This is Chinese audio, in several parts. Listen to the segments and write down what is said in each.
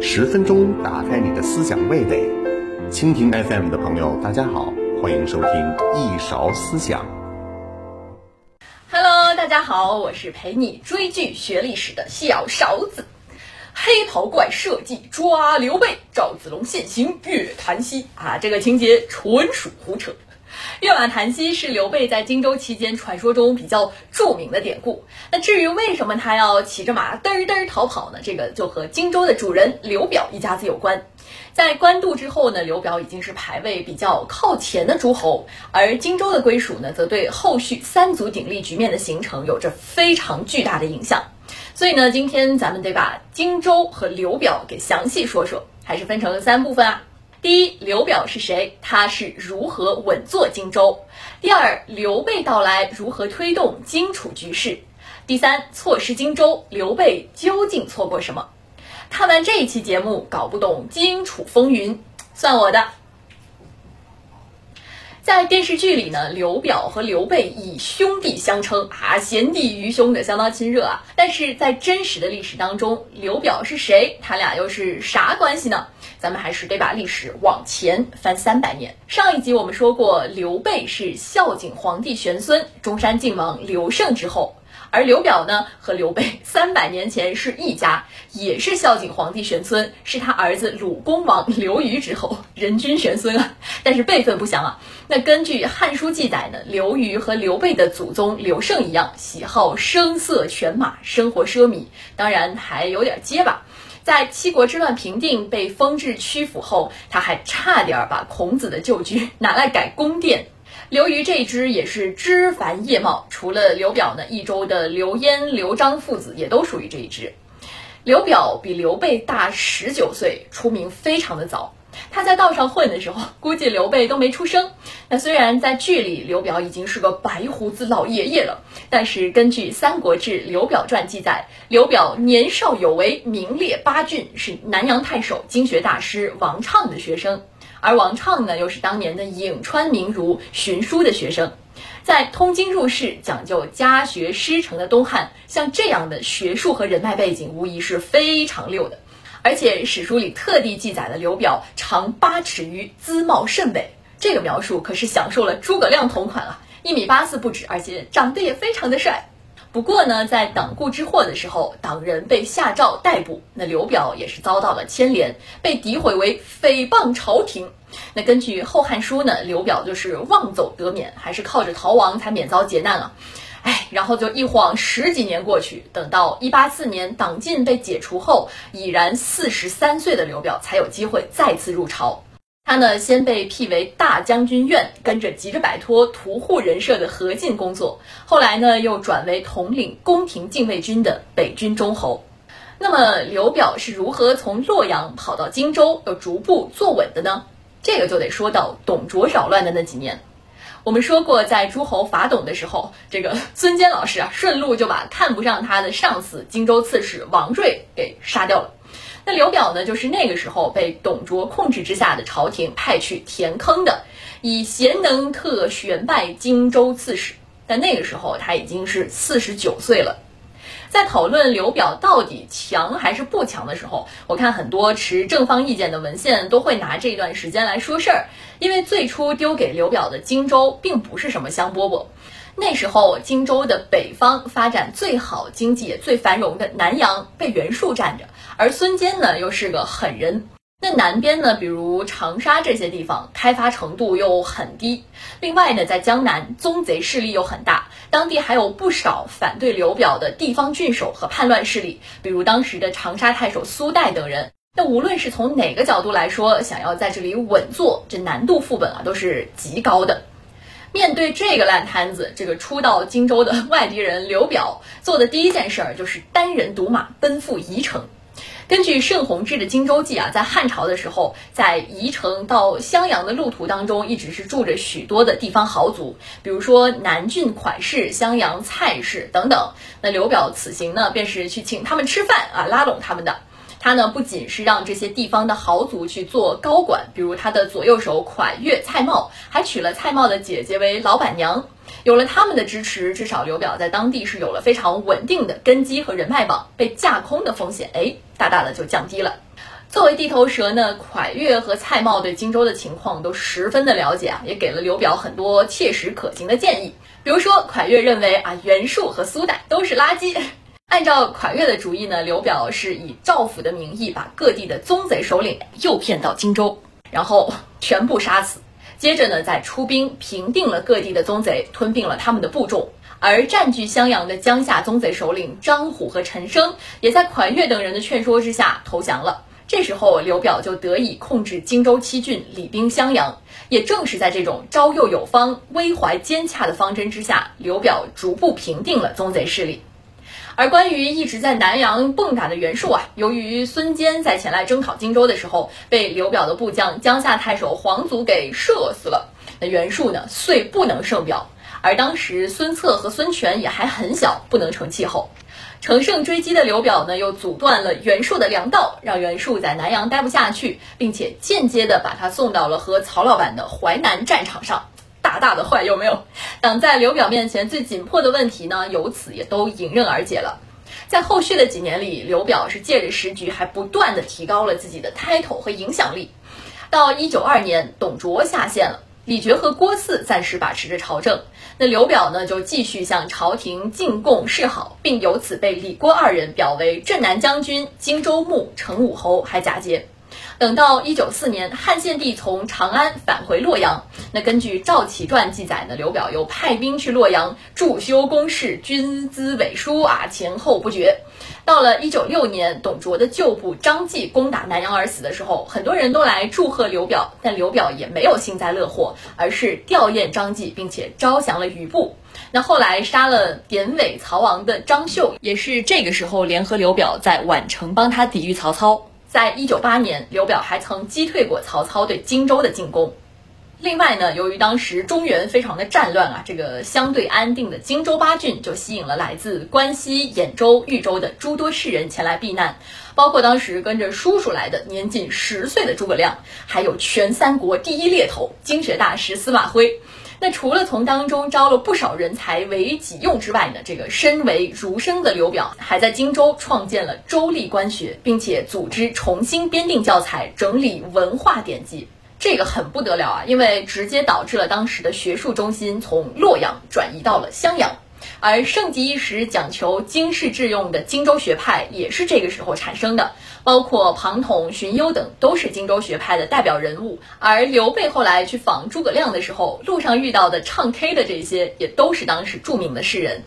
十分钟打开你的思想味蕾，蜻蜓 FM 的朋友，大家好，欢迎收听一勺思想。Hello，大家好，我是陪你追剧学历史的小勺子。黑袍怪设计抓刘备，赵子龙现形月檀溪啊，这个情节纯属胡扯。跃马檀溪是刘备在荆州期间传说中比较著名的典故。那至于为什么他要骑着马嘚儿嘚儿逃跑呢？这个就和荆州的主人刘表一家子有关。在官渡之后呢，刘表已经是排位比较靠前的诸侯，而荆州的归属呢，则对后续三足鼎立局面的形成有着非常巨大的影响。所以呢，今天咱们得把荆州和刘表给详细说说，还是分成三部分啊。第一，刘表是谁？他是如何稳坐荆州？第二，刘备到来如何推动荆楚局势？第三，错失荆州，刘备究竟错过什么？看完这一期节目，搞不懂荆楚风云，算我的。在电视剧里呢，刘表和刘备以兄弟相称啊，贤弟愚兄的相当亲热啊。但是在真实的历史当中，刘表是谁？他俩又是啥关系呢？咱们还是得把历史往前翻三百年。上一集我们说过，刘备是孝景皇帝玄孙，中山靖王刘胜之后。而刘表呢，和刘备 三百年前是一家，也是孝景皇帝玄孙，是他儿子鲁公王 刘虞之后，人均玄孙啊，但是辈分不详啊。那根据《汉书》记载呢，刘虞和刘备的祖宗刘胜一样，喜好声色犬马，生活奢靡，当然还有点结巴。在七国之乱平定，被封至曲阜后，他还差点把孔子的旧居 拿来改宫殿。刘瑜这一支也是枝繁叶茂，除了刘表呢，益州的刘焉、刘璋父子也都属于这一支。刘表比刘备大十九岁，出名非常的早。他在道上混的时候，估计刘备都没出生。那虽然在剧里刘表已经是个白胡子老爷爷了，但是根据《三国志·刘表传》记载，刘表年少有为，名列八郡，是南阳太守经学大师王畅的学生。而王畅呢，又是当年的颍川名儒荀叔的学生，在通经入世、讲究家学师承的东汉，像这样的学术和人脉背景，无疑是非常溜的。而且史书里特地记载了刘表长八尺余，姿貌甚伟，这个描述可是享受了诸葛亮同款啊，一米八四不止，而且长得也非常的帅。不过呢，在党锢之祸的时候，党人被下诏逮捕，那刘表也是遭到了牵连，被诋毁为诽谤朝廷。那根据《后汉书》呢，刘表就是妄走得免，还是靠着逃亡才免遭劫难啊。哎，然后就一晃十几年过去，等到一八四年党禁被解除后，已然四十三岁的刘表才有机会再次入朝。他呢，先被辟为大将军院，跟着急着摆脱屠户人设的何进工作。后来呢，又转为统领宫廷禁卫军的北军中侯。那么，刘表是如何从洛阳跑到荆州，又逐步坐稳的呢？这个就得说到董卓扰乱的那几年。我们说过，在诸侯伐董的时候，这个孙坚老师啊，顺路就把看不上他的上司荆州刺史王睿给杀掉了。那刘表呢，就是那个时候被董卓控制之下的朝廷派去填坑的，以贤能特选拜荆州刺史。但那个时候他已经是四十九岁了。在讨论刘表到底强还是不强的时候，我看很多持正方意见的文献都会拿这段时间来说事儿，因为最初丢给刘表的荆州并不是什么香饽饽。那时候荆州的北方发展最好、经济也最繁荣的南阳被袁术占着。而孙坚呢，又是个狠人。那南边呢，比如长沙这些地方，开发程度又很低。另外呢，在江南，宗贼势力又很大，当地还有不少反对刘表的地方郡守和叛乱势力，比如当时的长沙太守苏代等人。那无论是从哪个角度来说，想要在这里稳坐，这难度副本啊，都是极高的。面对这个烂摊子，这个初到荆州的外地人刘表做的第一件事儿，就是单人独马奔赴宜城。根据盛弘志的《荆州记》啊，在汉朝的时候，在宜城到襄阳的路途当中，一直是住着许多的地方豪族，比如说南郡款氏、襄阳蔡氏等等。那刘表此行呢，便是去请他们吃饭啊，拉拢他们的。他呢不仅是让这些地方的豪族去做高管，比如他的左右手蒯越、蔡瑁，还娶了蔡瑁的姐姐为老板娘。有了他们的支持，至少刘表在当地是有了非常稳定的根基和人脉网，被架空的风险哎大大的就降低了。作为地头蛇呢，蒯越和蔡瑁对荆州的情况都十分的了解啊，也给了刘表很多切实可行的建议。比如说，蒯越认为啊，袁术和苏代都是垃圾。按照蒯越的主意呢，刘表是以赵府的名义把各地的宗贼首领诱骗到荆州，然后全部杀死。接着呢，再出兵平定了各地的宗贼，吞并了他们的部众。而占据襄阳的江夏宗贼首领张虎和陈升，也在蒯越等人的劝说之下投降了。这时候，刘表就得以控制荆州七郡，理兵襄阳。也正是在这种招诱有方、危怀奸洽的方针之下，刘表逐步平定了宗贼势力。而关于一直在南阳蹦跶的袁术啊，由于孙坚在前来征讨荆州的时候，被刘表的部将江夏太守黄祖给射死了，那袁术呢，遂不能胜表。而当时孙策和孙权也还很小，不能成气候。乘胜追击的刘表呢，又阻断了袁术的粮道，让袁术在南阳待不下去，并且间接的把他送到了和曹老板的淮南战场上，大大的坏有没有？挡在刘表面前最紧迫的问题呢，由此也都迎刃而解了。在后续的几年里，刘表是借着时局，还不断的提高了自己的 title 和影响力。到一九二年，董卓下线了。李傕和郭汜暂时把持着朝政，那刘表呢就继续向朝廷进贡示好，并由此被李郭二人表为镇南将军、荆州牧、成武侯，还假节。等到一九四年，汉献帝从长安返回洛阳，那根据赵启传记载呢，刘表又派兵去洛阳驻修宫室，军资委书啊，前后不绝。到了一九六年，董卓的旧部张继攻打南阳而死的时候，很多人都来祝贺刘表，但刘表也没有幸灾乐祸，而是吊唁张继，并且招降了余部。那后来杀了典韦曹王的张绣，也是这个时候联合刘表在宛城帮他抵御曹操。在一九八年，刘表还曾击退过曹操对荆州的进攻。另外呢，由于当时中原非常的战乱啊，这个相对安定的荆州八郡就吸引了来自关西、兖州、豫州的诸多士人前来避难，包括当时跟着叔叔来的年仅十岁的诸葛亮，还有全三国第一猎头、经学大师司马徽。那除了从当中招了不少人才为己用之外呢，这个身为儒生的刘表，还在荆州创建了州立官学，并且组织重新编定教材，整理文化典籍。这个很不得了啊，因为直接导致了当时的学术中心从洛阳转移到了襄阳，而盛极一时讲求经世致用的荆州学派也是这个时候产生的，包括庞统、荀攸等都是荆州学派的代表人物。而刘备后来去访诸葛亮的时候，路上遇到的唱 K 的这些也都是当时著名的诗人。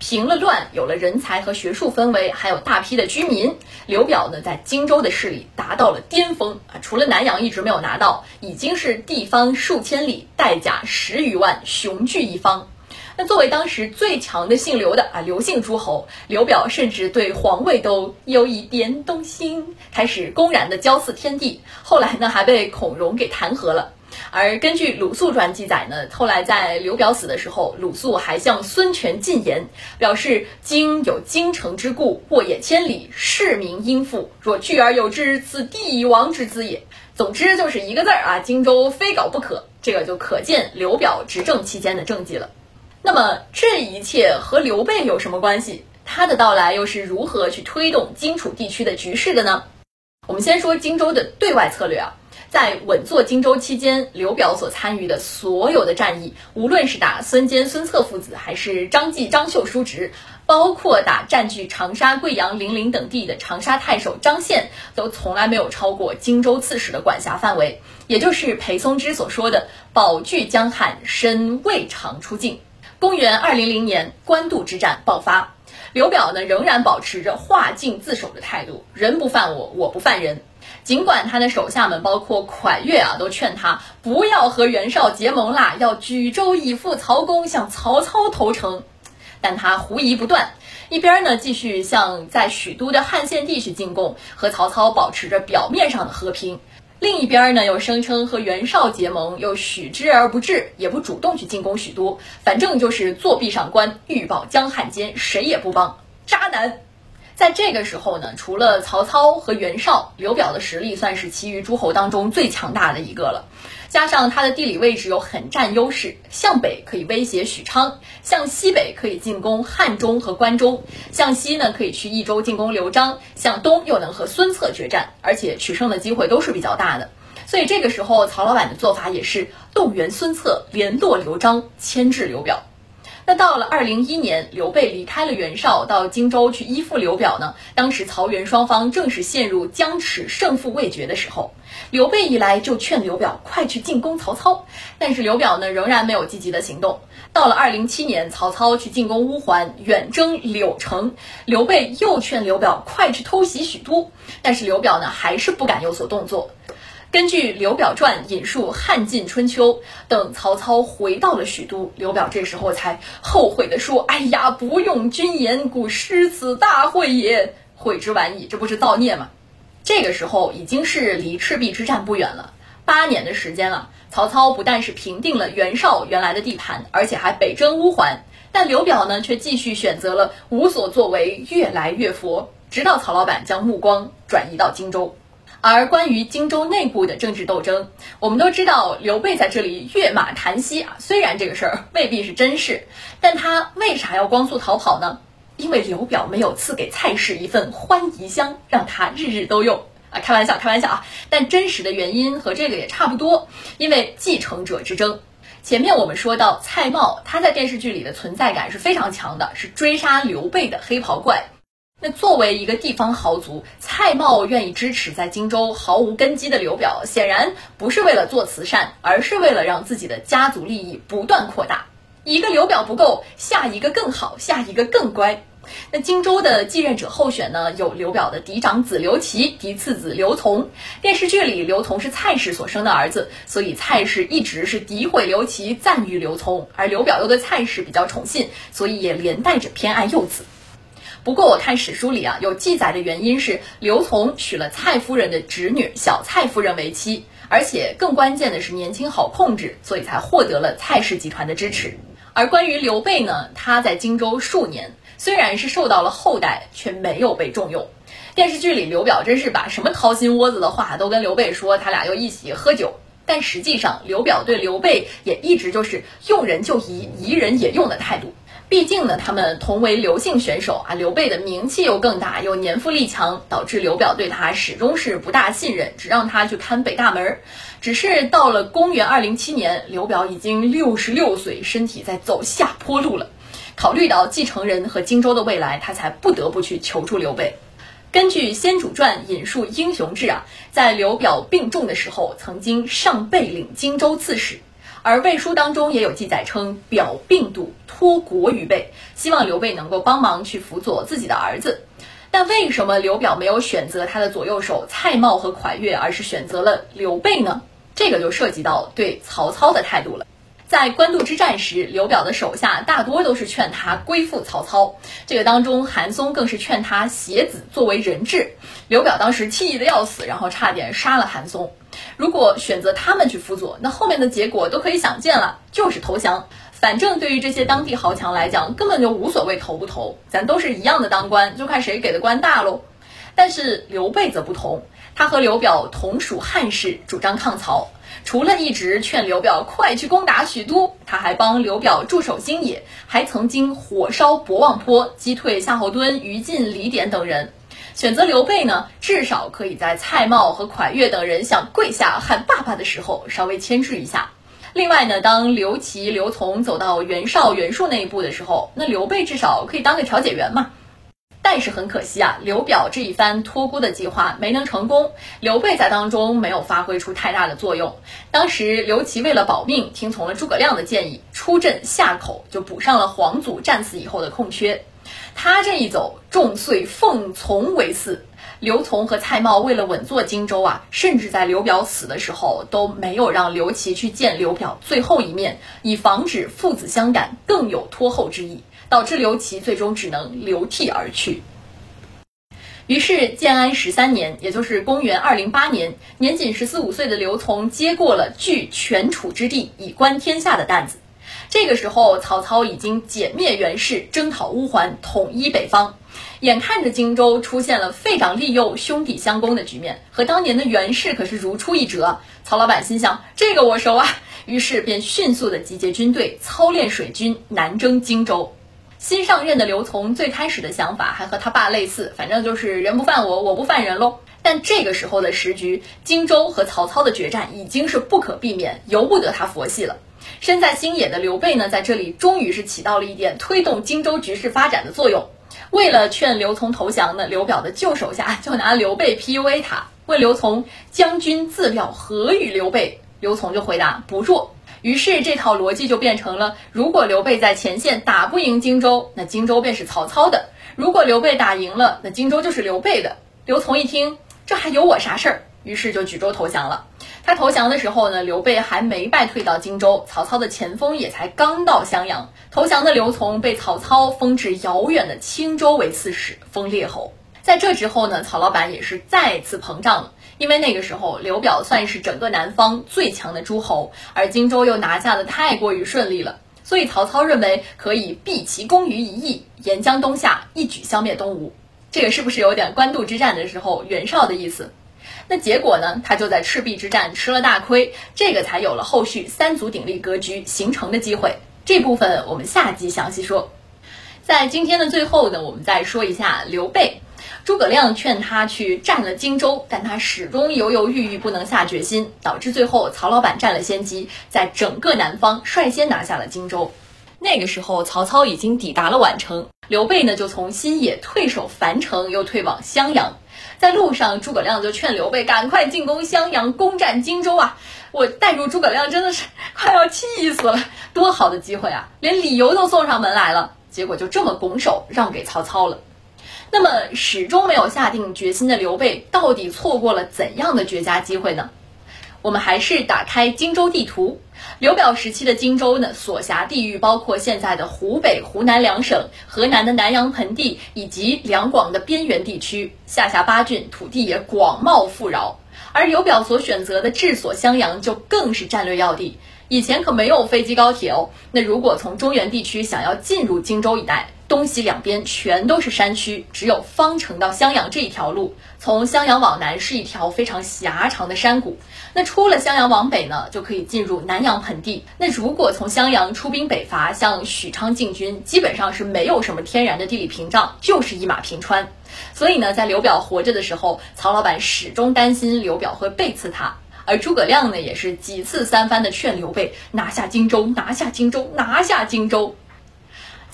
平了乱，有了人才和学术氛围，还有大批的居民。刘表呢，在荆州的势力达到了巅峰啊！除了南阳一直没有拿到，已经是地方数千里，带甲十余万，雄踞一方。那作为当时最强的姓刘的啊，刘姓诸侯，刘表甚至对皇位都有一点动心，开始公然的骄祀天地。后来呢，还被孔融给弹劾了。而根据鲁肃传记载呢，后来在刘表死的时候，鲁肃还向孙权进言，表示今有京城之故，沃野千里，市民殷富，若聚而有之，此帝王之资也。总之就是一个字儿啊，荆州非搞不可。这个就可见刘表执政期间的政绩了。那么这一切和刘备有什么关系？他的到来又是如何去推动荆楚地区的局势的呢？我们先说荆州的对外策略啊。在稳坐荆州期间，刘表所参与的所有的战役，无论是打孙坚、孙策父子，还是张继、张绣叔侄，包括打占据长沙、贵阳、零陵等地的长沙太守张宪，都从来没有超过荆州刺史的管辖范围。也就是裴松之所说的“保据江汉，身未尝出境”。公元二零零年，官渡之战爆发，刘表呢仍然保持着化境自守的态度，人不犯我，我不犯人。尽管他的手下们，包括蒯越啊，都劝他不要和袁绍结盟啦，要举州以赴曹公，向曹操投诚，但他狐疑不断。一边呢，继续向在许都的汉献帝去进贡，和曹操保持着表面上的和平；另一边呢，又声称和袁绍结盟，又许之而不至，也不主动去进攻许都，反正就是作壁上观，欲保江汉间，谁也不帮，渣男。在这个时候呢，除了曹操和袁绍，刘表的实力算是其余诸侯当中最强大的一个了。加上他的地理位置又很占优势，向北可以威胁许昌，向西北可以进攻汉中和关中，向西呢可以去益州进攻刘璋，向东又能和孙策决战，而且取胜的机会都是比较大的。所以这个时候，曹老板的做法也是动员孙策，联络刘璋，牵制刘表。那到了二零一年，刘备离开了袁绍，到荆州去依附刘表呢。当时曹袁双方正是陷入僵持、胜负未决的时候。刘备一来就劝刘表快去进攻曹操，但是刘表呢仍然没有积极的行动。到了二零七年，曹操去进攻乌桓，远征柳城，刘备又劝刘表快去偷袭许都，但是刘表呢还是不敢有所动作。根据《刘表传》引述汉晋春秋，等曹操回到了许都，刘表这时候才后悔地说：“哎呀，不用君言，故失此大会也，悔之晚矣。”这不是造孽吗？这个时候已经是离赤壁之战不远了，八年的时间了。曹操不但是平定了袁绍原来的地盘，而且还北征乌桓，但刘表呢，却继续选择了无所作为，越来越佛，直到曹老板将目光转移到荆州。而关于荆州内部的政治斗争，我们都知道刘备在这里跃马檀溪啊。虽然这个事儿未必是真事，但他为啥要光速逃跑呢？因为刘表没有赐给蔡氏一份欢宜香，让他日日都用啊。开玩笑，开玩笑啊。但真实的原因和这个也差不多，因为继承者之争。前面我们说到蔡瑁，他在电视剧里的存在感是非常强的，是追杀刘备的黑袍怪。那作为一个地方豪族，蔡瑁愿意支持在荆州毫无根基的刘表，显然不是为了做慈善，而是为了让自己的家族利益不断扩大。一个刘表不够，下一个更好，下一个更乖。那荆州的继任者候选呢？有刘表的嫡长子刘琦，嫡次子刘琮。电视剧里刘琮是蔡氏所生的儿子，所以蔡氏一直是诋毁刘琦，赞誉刘琮。而刘表又对蔡氏比较宠信，所以也连带着偏爱幼子。不过我看史书里啊，有记载的原因是刘琮娶了蔡夫人的侄女小蔡夫人为妻，而且更关键的是年轻好控制，所以才获得了蔡氏集团的支持。而关于刘备呢，他在荆州数年，虽然是受到了厚待，却没有被重用。电视剧里刘表真是把什么掏心窝子的话都跟刘备说，他俩又一起喝酒，但实际上刘表对刘备也一直就是用人就疑，疑人也用的态度。毕竟呢，他们同为刘姓选手啊，刘备的名气又更大，又年富力强，导致刘表对他始终是不大信任，只让他去看北大门。只是到了公元二零七年，刘表已经六十六岁，身体在走下坡路了。考虑到继承人和荆州的未来，他才不得不去求助刘备。根据《先主传》引述英雄志啊，在刘表病重的时候，曾经上备领荆州刺史。而魏书当中也有记载称，表病笃，托国于备，希望刘备能够帮忙去辅佐自己的儿子。但为什么刘表没有选择他的左右手蔡瑁和蒯越，而是选择了刘备呢？这个就涉及到对曹操的态度了。在官渡之战时，刘表的手下大多都是劝他归附曹操，这个当中韩松更是劝他携子作为人质。刘表当时气得要死，然后差点杀了韩松。如果选择他们去辅佐，那后面的结果都可以想见了，就是投降。反正对于这些当地豪强来讲，根本就无所谓投不投，咱都是一样的当官，就看谁给的官大喽。但是刘备则不同，他和刘表同属汉室，主张抗曹。除了一直劝刘表快去攻打许都，他还帮刘表驻守新野，还曾经火烧博望坡，击退夏侯惇、于禁、李典等人。选择刘备呢，至少可以在蔡瑁和蒯越等人想跪下喊爸爸的时候稍微牵制一下。另外呢，当刘琦、刘琮走到袁绍、袁术那一步的时候，那刘备至少可以当个调解员嘛。但是很可惜啊，刘表这一番托孤的计划没能成功，刘备在当中没有发挥出太大的作用。当时刘琦为了保命，听从了诸葛亮的建议，出镇夏口，就补上了黄祖战死以后的空缺。他这一走，众遂奉从为嗣。刘琮和蔡瑁为了稳坐荆州啊，甚至在刘表死的时候都没有让刘琦去见刘表最后一面，以防止父子相感，更有拖后之意，导致刘琦最终只能流涕而去。于是建安十三年，也就是公元二零八年，年仅十四五岁的刘琮接过了据全楚之地以观天下的担子。这个时候，曹操已经歼灭袁氏，征讨乌桓，统一北方。眼看着荆州出现了废长立幼、兄弟相攻的局面，和当年的袁氏可是如出一辙。曹老板心想：这个我熟啊，于是便迅速的集结军队，操练水军，南征荆州。新上任的刘琮最开始的想法还和他爸类似，反正就是人不犯我，我不犯人喽。但这个时候的时局，荆州和曹操的决战已经是不可避免，由不得他佛系了。身在新野的刘备呢，在这里终于是起到了一点推动荆州局势发展的作用。为了劝刘琮投降呢，刘表的旧手下就拿刘备 PUA 他，问刘琮：“将军自料何与刘备？”刘琮就回答：“不弱。”于是这套逻辑就变成了：如果刘备在前线打不赢荆州，那荆州便是曹操的；如果刘备打赢了，那荆州就是刘备的。刘琮一听，这还有我啥事儿？于是就举州投降了。他投降的时候呢，刘备还没败退到荆州，曹操的前锋也才刚到襄阳。投降的刘琮被曹操封至遥远的青州为刺史，封列侯。在这之后呢，曹老板也是再次膨胀了，因为那个时候刘表算是整个南方最强的诸侯，而荆州又拿下的太过于顺利了，所以曹操认为可以毕其功于一役，沿江东下，一举消灭东吴。这个是不是有点官渡之战的时候袁绍的意思？那结果呢？他就在赤壁之战吃了大亏，这个才有了后续三足鼎立格局形成的机会。这部分我们下集详细说。在今天的最后呢，我们再说一下刘备。诸葛亮劝他去占了荆州，但他始终犹犹豫豫，不能下决心，导致最后曹老板占了先机，在整个南方率先拿下了荆州。那个时候，曹操已经抵达了宛城，刘备呢就从新野退守樊城，又退往襄阳。在路上，诸葛亮就劝刘备赶快进攻襄阳，攻占荆州啊！我带入诸葛亮真的是快要气死了，多好的机会啊，连理由都送上门来了，结果就这么拱手让给曹操了。那么始终没有下定决心的刘备，到底错过了怎样的绝佳机会呢？我们还是打开荆州地图。刘表时期的荆州呢，所辖地域包括现在的湖北、湖南两省、河南的南阳盆地以及两广的边缘地区，下辖八郡，土地也广袤富饶。而刘表所选择的治所襄阳就更是战略要地。以前可没有飞机高铁哦。那如果从中原地区想要进入荆州一带，东西两边全都是山区，只有方城到襄阳这一条路。从襄阳往南是一条非常狭长的山谷。那出了襄阳往北呢，就可以进入南阳盆地。那如果从襄阳出兵北伐，向许昌进军，基本上是没有什么天然的地理屏障，就是一马平川。所以呢，在刘表活着的时候，曹老板始终担心刘表会背刺他。而诸葛亮呢，也是几次三番的劝刘备拿下荆州，拿下荆州，拿下荆州。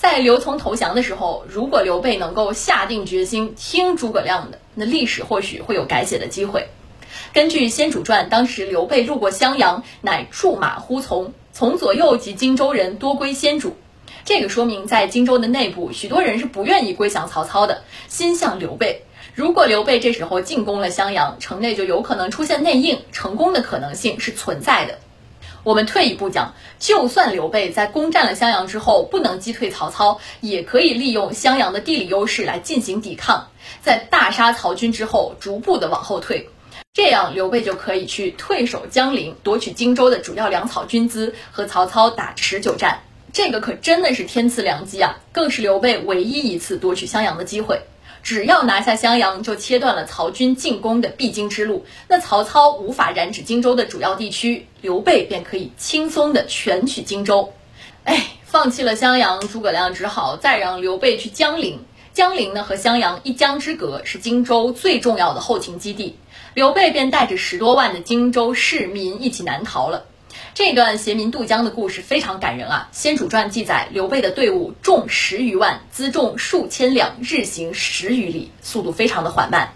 在刘琮投降的时候，如果刘备能够下定决心听诸葛亮的，那历史或许会有改写的机会。根据《先主传》，当时刘备路过襄阳，乃驻马呼从，从左右及荆州人多归先主。这个说明，在荆州的内部，许多人是不愿意归降曹操的，心向刘备。如果刘备这时候进攻了襄阳，城内就有可能出现内应，成功的可能性是存在的。我们退一步讲，就算刘备在攻占了襄阳之后不能击退曹操，也可以利用襄阳的地理优势来进行抵抗，在大杀曹军之后逐步的往后退，这样刘备就可以去退守江陵，夺取荆州的主要粮草军资，和曹操打持久战。这个可真的是天赐良机啊，更是刘备唯一一次夺取襄阳的机会。只要拿下襄阳，就切断了曹军进攻的必经之路。那曹操无法染指荆州的主要地区，刘备便可以轻松的全取荆州。哎，放弃了襄阳，诸葛亮只好再让刘备去江陵。江陵呢和襄阳一江之隔，是荆州最重要的后勤基地。刘备便带着十多万的荆州市民一起南逃了。这段携民渡江的故事非常感人啊！《先主传》记载，刘备的队伍重十余万，辎重数千两，日行十余里，速度非常的缓慢。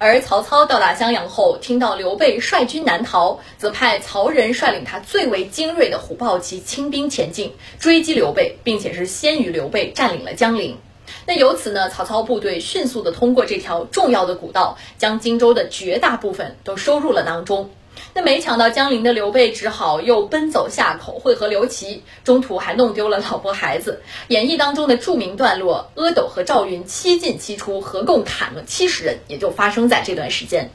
而曹操到达襄阳后，听到刘备率军南逃，则派曹仁率领他最为精锐的虎豹骑轻兵前进，追击刘备，并且是先于刘备占领了江陵。那由此呢，曹操部队迅速的通过这条重要的古道，将荆州的绝大部分都收入了囊中。那没抢到江陵的刘备，只好又奔走夏口会合刘琦，中途还弄丢了老婆孩子。演义当中的著名段落，阿斗和赵云七进七出，合共砍了七十人，也就发生在这段时间。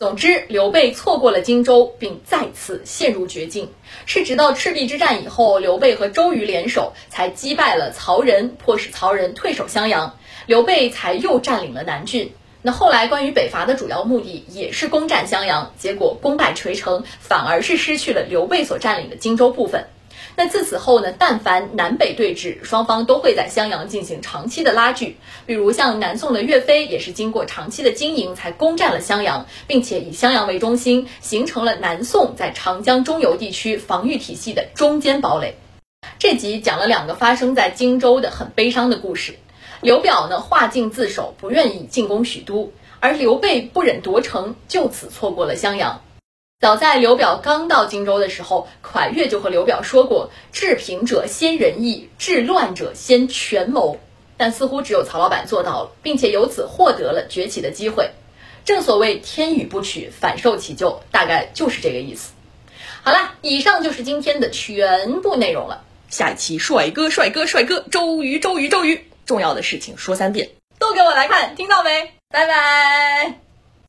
总之，刘备错过了荆州，并再次陷入绝境。是直到赤壁之战以后，刘备和周瑜联手，才击败了曹仁，迫使曹仁退守襄阳，刘备才又占领了南郡。那后来关于北伐的主要目的也是攻占襄阳，结果功败垂成，反而是失去了刘备所占领的荆州部分。那自此后呢？但凡南北对峙，双方都会在襄阳进行长期的拉锯。比如像南宋的岳飞，也是经过长期的经营才攻占了襄阳，并且以襄阳为中心，形成了南宋在长江中游地区防御体系的中坚堡垒。这集讲了两个发生在荆州的很悲伤的故事。刘表呢，化境自守，不愿意进攻许都；而刘备不忍夺城，就此错过了襄阳。早在刘表刚到荆州的时候，蒯越就和刘表说过：“治平者先仁义，治乱者先权谋。”但似乎只有曹老板做到了，并且由此获得了崛起的机会。正所谓天与不取，反受其咎，大概就是这个意思。好啦，以上就是今天的全部内容了。下一期帅哥帅哥帅哥周瑜周瑜周瑜，重要的事情说三遍，都给我来看，听到没？拜拜。